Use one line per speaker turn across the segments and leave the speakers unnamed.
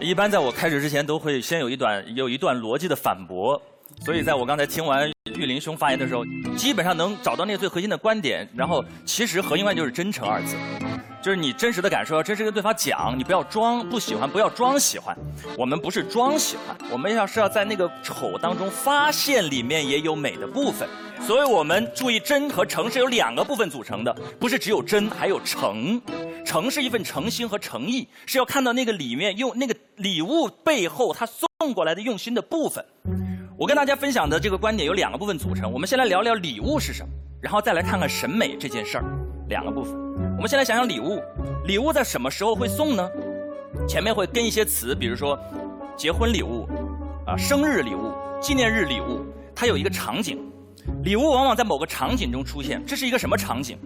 一般在我开始之前都会先有一段有一段逻辑的反驳，所以在我刚才听完玉林兄发言的时候，基本上能找到那个最核心的观点。然后其实核心观点就是真诚二字，就是你真实的感受要真实跟对方讲，你不要装不喜欢，不要装喜欢。我们不是装喜欢，我们要是要在那个丑当中发现里面也有美的部分。所以我们注意真和诚是由两个部分组成的，不是只有真还有诚。诚是一份诚心和诚意，是要看到那个里面用那个礼物背后他送过来的用心的部分。我跟大家分享的这个观点有两个部分组成，我们先来聊聊礼物是什么，然后再来看看审美这件事儿。两个部分，我们先来想想礼物，礼物在什么时候会送呢？前面会跟一些词，比如说结婚礼物、啊生日礼物、纪念日礼物，它有一个场景。礼物往往在某个场景中出现，这是一个什么场景？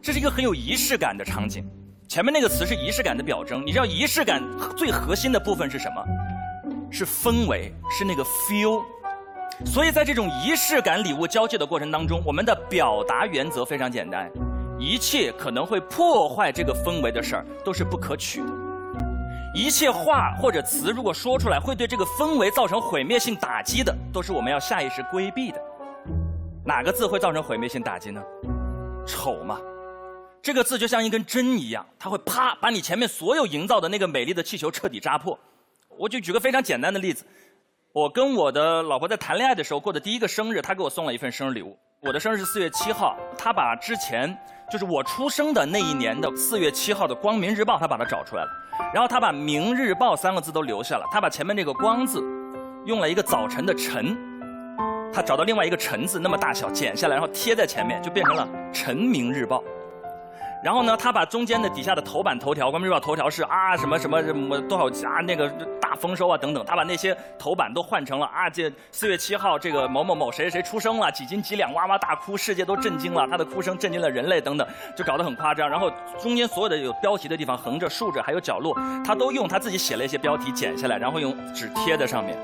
这是一个很有仪式感的场景。前面那个词是仪式感的表征，你知道仪式感最核心的部分是什么？是氛围，是那个 feel。所以在这种仪式感礼物交际的过程当中，我们的表达原则非常简单：一切可能会破坏这个氛围的事儿都是不可取的；一切话或者词如果说出来会对这个氛围造成毁灭性打击的，都是我们要下意识规避的。哪个字会造成毁灭性打击呢？丑嘛。这个字就像一根针一样，它会啪把你前面所有营造的那个美丽的气球彻底扎破。我就举个非常简单的例子，我跟我的老婆在谈恋爱的时候过的第一个生日，她给我送了一份生日礼物。我的生日是四月七号，她把之前就是我出生的那一年的四月七号的《光明日报》，她把它找出来了，然后她把“明日报”三个字都留下了，她把前面那个“光”字用了一个早晨的“晨”，她找到另外一个“晨”字那么大小剪下来，然后贴在前面，就变成了“晨明日报”。然后呢，他把中间的底下的头版头条，光明日报头条是啊什么什么什么多少啊那个大丰收啊等等，他把那些头版都换成了啊这四月七号这个某某某谁谁谁出生了几斤几两哇哇大哭，世界都震惊了，他的哭声震惊了人类等等，就搞得很夸张。然后中间所有的有标题的地方，横着竖着还有角落，他都用他自己写了一些标题剪下来，然后用纸贴在上面，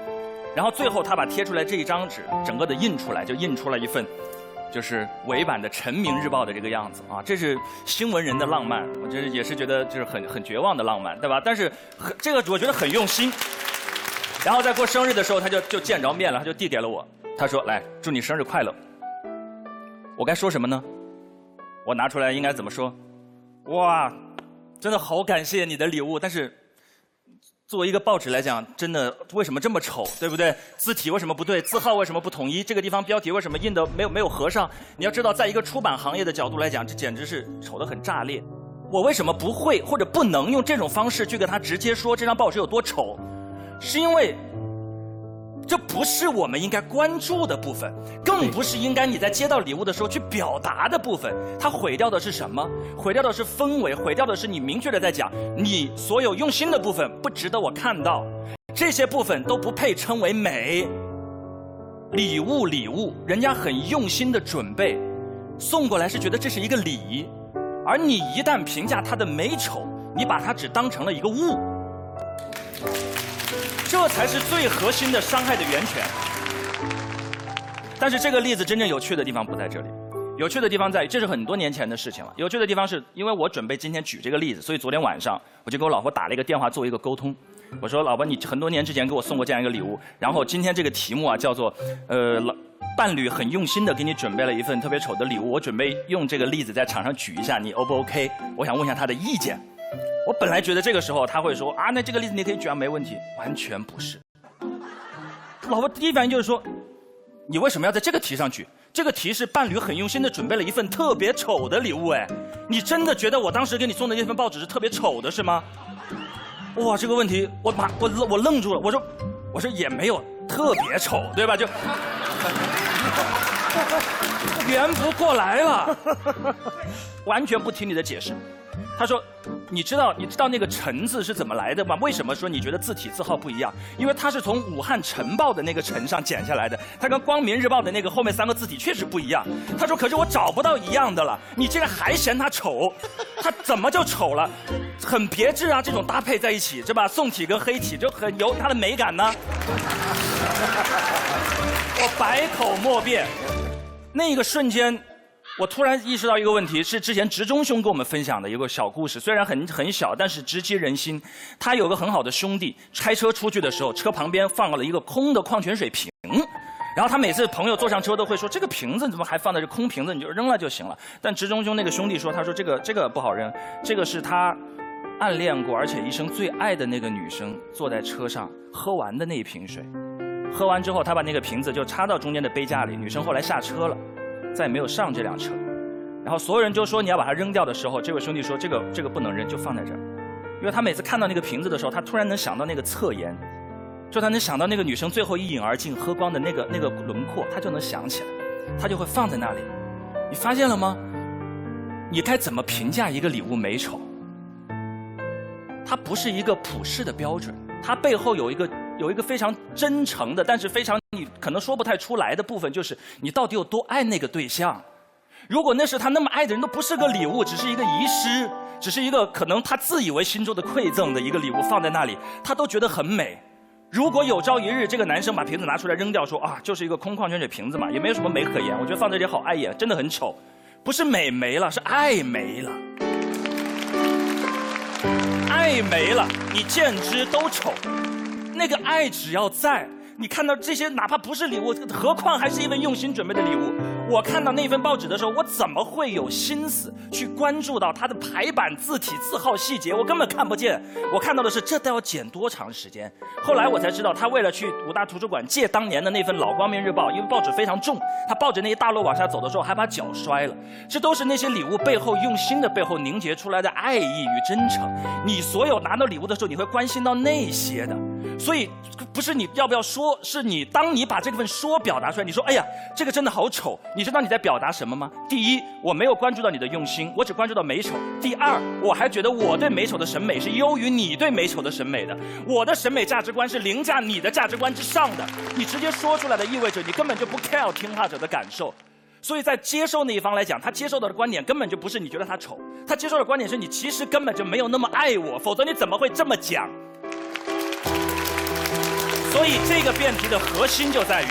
然后最后他把贴出来这一张纸整个的印出来，就印出了一份。就是伪版的《晨明日报》的这个样子啊，这是新闻人的浪漫，我觉得也是觉得就是很很绝望的浪漫，对吧？但是很这个我觉得很用心。然后在过生日的时候，他就就见着面了，他就递给了我，他说：“来，祝你生日快乐。”我该说什么呢？我拿出来应该怎么说？哇，真的好感谢你的礼物，但是。作为一个报纸来讲，真的为什么这么丑，对不对？字体为什么不对？字号为什么不统一？这个地方标题为什么印的没有没有合上？你要知道，在一个出版行业的角度来讲，这简直是丑得很炸裂。我为什么不会或者不能用这种方式去跟他直接说这张报纸有多丑？是因为。这不是我们应该关注的部分，更不是应该你在接到礼物的时候去表达的部分。它毁掉的是什么？毁掉的是氛围，毁掉的是你明确的在讲，你所有用心的部分不值得我看到，这些部分都不配称为美。礼物，礼物，人家很用心的准备，送过来是觉得这是一个礼，而你一旦评价它的美丑，你把它只当成了一个物。这才是最核心的伤害的源泉。但是这个例子真正有趣的地方不在这里，有趣的地方在于这是很多年前的事情了。有趣的地方是因为我准备今天举这个例子，所以昨天晚上我就跟我老婆打了一个电话做一个沟通。我说：“老婆，你很多年之前给我送过这样一个礼物，然后今天这个题目啊叫做呃，伴侣很用心的给你准备了一份特别丑的礼物，我准备用这个例子在场上举一下，你 O 不 OK？我想问一下他的意见。”我本来觉得这个时候他会说啊，那这个例子你可以举啊，没问题。完全不是。老婆第一反应就是说，你为什么要在这个题上举？这个题是伴侣很用心的准备了一份特别丑的礼物，哎，你真的觉得我当时给你送的那份报纸是特别丑的是吗？哇，这个问题我把我我愣住了，我说我说也没有特别丑，对吧？就圆不过来了，完全不听你的解释。他说：“你知道你知道那个‘陈’字是怎么来的吗？为什么说你觉得字体字号不一样？因为它是从武汉晨报的那个‘晨’上剪下来的，它跟光明日报的那个后面三个字体确实不一样。”他说：“可是我找不到一样的了，你竟然还嫌它丑？它怎么就丑了？很别致啊，这种搭配在一起，是吧？宋体跟黑体就很有它的美感呢。”我百口莫辩，那个瞬间。我突然意识到一个问题，是之前直中兄跟我们分享的一个小故事，虽然很很小，但是直击人心。他有个很好的兄弟，开车出去的时候，车旁边放了一个空的矿泉水瓶，然后他每次朋友坐上车都会说：“这个瓶子怎么还放在这空瓶子？你就扔了就行了。”但直中兄那个兄弟说：“他说这个这个不好扔，这个是他暗恋过而且一生最爱的那个女生坐在车上喝完的那一瓶水。喝完之后，他把那个瓶子就插到中间的杯架里。女生后来下车了。”再也没有上这辆车，然后所有人就说你要把它扔掉的时候，这位兄弟说这个这个不能扔，就放在这儿，因为他每次看到那个瓶子的时候，他突然能想到那个侧颜，就他能想到那个女生最后一饮而尽喝光的那个那个轮廓，他就能想起来，他就会放在那里。你发现了吗？你该怎么评价一个礼物美丑？它不是一个普世的标准，它背后有一个。有一个非常真诚的，但是非常你可能说不太出来的部分，就是你到底有多爱那个对象。如果那是他那么爱的人，都不是个礼物，只是一个遗失，只是一个可能他自以为心中的馈赠的一个礼物放在那里，他都觉得很美。如果有朝一日这个男生把瓶子拿出来扔掉，说啊，就是一个空矿泉水瓶子嘛，也没有什么美可言，我觉得放在这里好碍眼，真的很丑。不是美没了，是爱没了，爱没了，你见之都丑。那个爱只要在。你看到这些，哪怕不是礼物，何况还是一份用心准备的礼物。我看到那份报纸的时候，我怎么会有心思去关注到它的排版、字体、字号细节？我根本看不见。我看到的是这都要剪多长时间。后来我才知道，他为了去五大图书馆借当年的那份老《光明日报》，因为报纸非常重，他抱着那些大摞往下走的时候，还把脚摔了。这都是那些礼物背后用心的背后凝结出来的爱意与真诚。你所有拿到礼物的时候，你会关心到那些的。所以，不是你要不要说，是你当你把这份说表达出来，你说，哎呀，这个真的好丑，你知道你在表达什么吗？第一，我没有关注到你的用心，我只关注到美丑。第二，我还觉得我对美丑的审美是优于你对美丑的审美的，我的审美价值观是凌驾你的价值观之上的。你直接说出来的意味着你根本就不 care 听话者的感受，所以在接受那一方来讲，他接受到的观点根本就不是你觉得他丑，他接受的观点是你其实根本就没有那么爱我，否则你怎么会这么讲？所以这个辩题的核心就在于，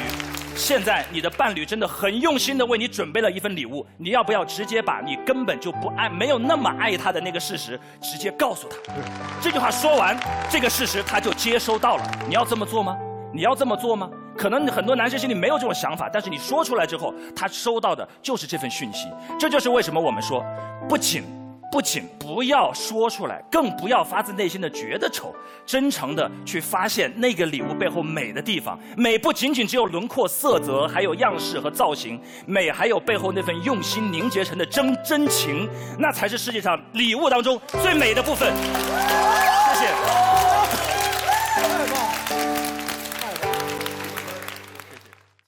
现在你的伴侣真的很用心的为你准备了一份礼物，你要不要直接把你根本就不爱、没有那么爱他的那个事实直接告诉他？这句话说完，这个事实他就接收到了。你要这么做吗？你要这么做吗？可能很多男生心里没有这种想法，但是你说出来之后，他收到的就是这份讯息。这就是为什么我们说，不仅。不仅不要说出来，更不要发自内心的觉得丑，真诚的去发现那个礼物背后美的地方。美不仅仅只有轮廓、色泽，还有样式和造型，美还有背后那份用心凝结成的真真情，那才是世界上礼物当中最美的部分。谢谢。太棒了